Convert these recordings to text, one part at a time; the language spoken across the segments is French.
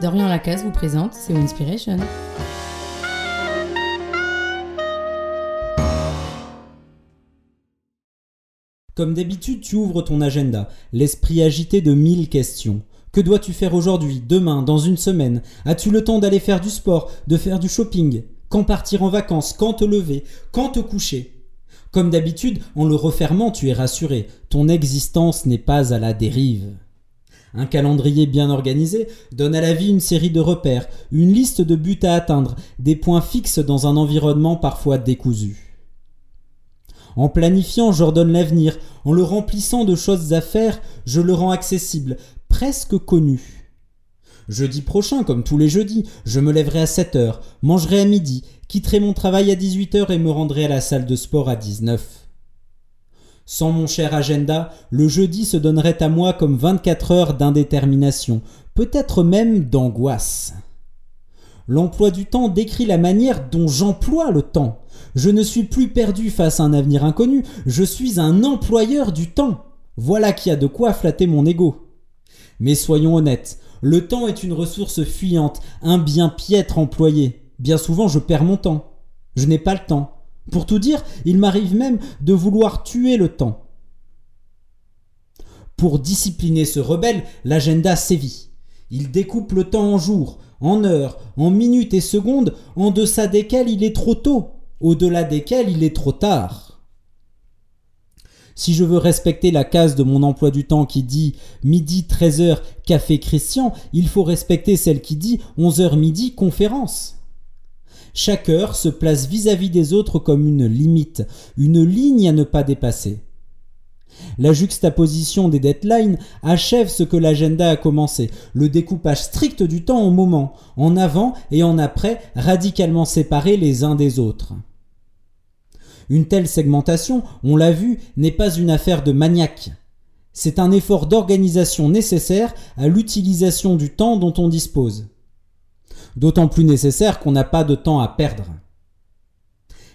Dorian Lacasse vous présente C'est Inspiration. Comme d'habitude, tu ouvres ton agenda, l'esprit agité de mille questions. Que dois-tu faire aujourd'hui, demain, dans une semaine? As-tu le temps d'aller faire du sport, de faire du shopping? Quand partir en vacances? Quand te lever? Quand te coucher? Comme d'habitude, en le refermant, tu es rassuré. Ton existence n'est pas à la dérive. Un calendrier bien organisé donne à la vie une série de repères, une liste de buts à atteindre, des points fixes dans un environnement parfois décousu. En planifiant, j'ordonne l'avenir. En le remplissant de choses à faire, je le rends accessible, presque connu. Jeudi prochain, comme tous les jeudis, je me lèverai à 7 heures, mangerai à midi, quitterai mon travail à 18 heures et me rendrai à la salle de sport à 19. Sans mon cher agenda, le jeudi se donnerait à moi comme 24 heures d'indétermination, peut-être même d'angoisse. L'emploi du temps décrit la manière dont j'emploie le temps. Je ne suis plus perdu face à un avenir inconnu, je suis un employeur du temps. Voilà qui a de quoi flatter mon ego. Mais soyons honnêtes, le temps est une ressource fuyante, un bien piètre employé. Bien souvent je perds mon temps. Je n'ai pas le temps. Pour tout dire, il m'arrive même de vouloir tuer le temps. Pour discipliner ce rebelle, l'agenda sévit. Il découpe le temps en jours, en heures, en minutes et secondes, en deçà desquelles il est trop tôt, au-delà desquelles il est trop tard. Si je veux respecter la case de mon emploi du temps qui dit midi 13h café Christian, il faut respecter celle qui dit 11h midi conférence. Chaque heure se place vis-à-vis des autres comme une limite, une ligne à ne pas dépasser. La juxtaposition des deadlines achève ce que l'agenda a commencé, le découpage strict du temps en moments, en avant et en après, radicalement séparés les uns des autres. Une telle segmentation, on l'a vu, n'est pas une affaire de maniaque. C'est un effort d'organisation nécessaire à l'utilisation du temps dont on dispose. D'autant plus nécessaire qu'on n'a pas de temps à perdre.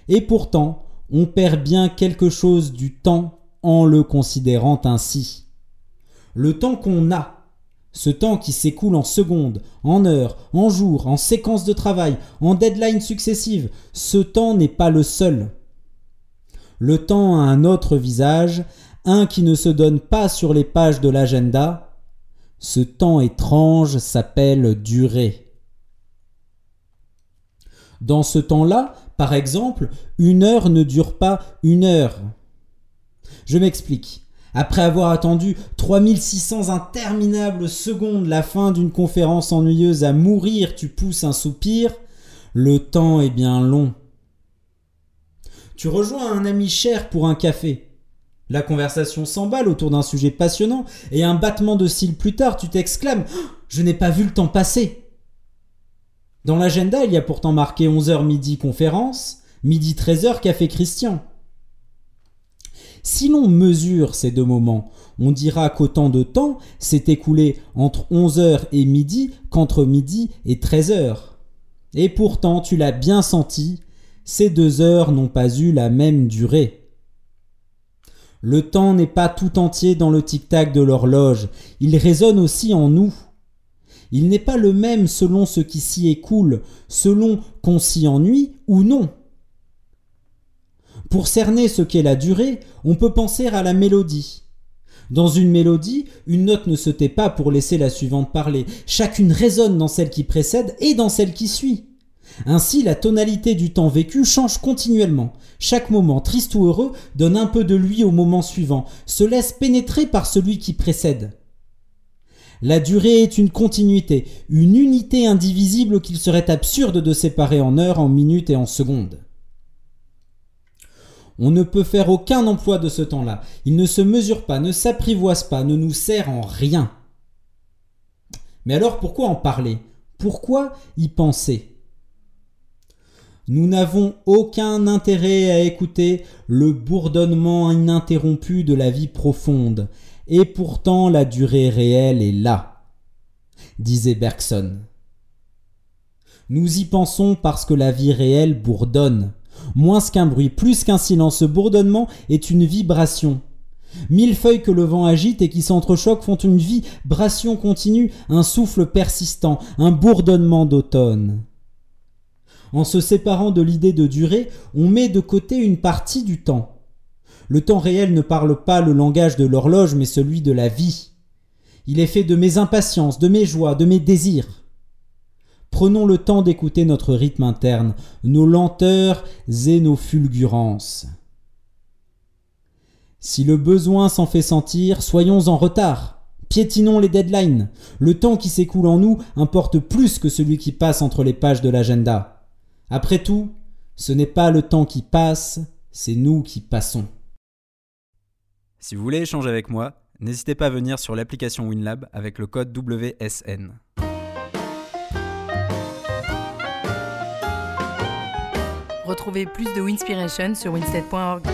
Et pourtant, on perd bien quelque chose du temps en le considérant ainsi. Le temps qu'on a, ce temps qui s'écoule en secondes, en heures, en jours, en séquences de travail, en deadlines successives, ce temps n'est pas le seul. Le temps a un autre visage, un qui ne se donne pas sur les pages de l'agenda. Ce temps étrange s'appelle durée. Dans ce temps-là, par exemple, une heure ne dure pas une heure. Je m'explique. Après avoir attendu 3600 interminables secondes la fin d'une conférence ennuyeuse à mourir, tu pousses un soupir, le temps est bien long. Tu rejoins un ami cher pour un café. La conversation s'emballe autour d'un sujet passionnant et un battement de cils plus tard, tu t'exclames oh, Je n'ai pas vu le temps passer. Dans l'agenda, il y a pourtant marqué 11h midi conférence, midi 13h café Christian. Si l'on mesure ces deux moments, on dira qu'autant de temps s'est écoulé entre 11h et midi qu'entre midi et 13h. Et pourtant, tu l'as bien senti, ces deux heures n'ont pas eu la même durée. Le temps n'est pas tout entier dans le tic-tac de l'horloge, il résonne aussi en nous. Il n'est pas le même selon ce qui s'y écoule, selon qu'on s'y ennuie ou non. Pour cerner ce qu'est la durée, on peut penser à la mélodie. Dans une mélodie, une note ne se tait pas pour laisser la suivante parler. Chacune résonne dans celle qui précède et dans celle qui suit. Ainsi, la tonalité du temps vécu change continuellement. Chaque moment, triste ou heureux, donne un peu de lui au moment suivant, se laisse pénétrer par celui qui précède. La durée est une continuité, une unité indivisible qu'il serait absurde de séparer en heures, en minutes et en secondes. On ne peut faire aucun emploi de ce temps-là. Il ne se mesure pas, ne s'apprivoise pas, ne nous sert en rien. Mais alors pourquoi en parler? Pourquoi y penser? Nous n'avons aucun intérêt à écouter le bourdonnement ininterrompu de la vie profonde, et pourtant la durée réelle est là, disait Bergson. Nous y pensons parce que la vie réelle bourdonne, Moins qu'un bruit, plus qu'un silence, ce bourdonnement est une vibration. Mille feuilles que le vent agite et qui s'entrechoquent font une vibration continue, un souffle persistant, un bourdonnement d'automne. En se séparant de l'idée de durée, on met de côté une partie du temps. Le temps réel ne parle pas le langage de l'horloge, mais celui de la vie. Il est fait de mes impatiences, de mes joies, de mes désirs. Prenons le temps d'écouter notre rythme interne, nos lenteurs et nos fulgurances. Si le besoin s'en fait sentir, soyons en retard. Piétinons les deadlines. Le temps qui s'écoule en nous importe plus que celui qui passe entre les pages de l'agenda. Après tout, ce n'est pas le temps qui passe, c'est nous qui passons. Si vous voulez échanger avec moi, n'hésitez pas à venir sur l'application WinLab avec le code WSN. Retrouvez plus de Winspiration sur winstead.org.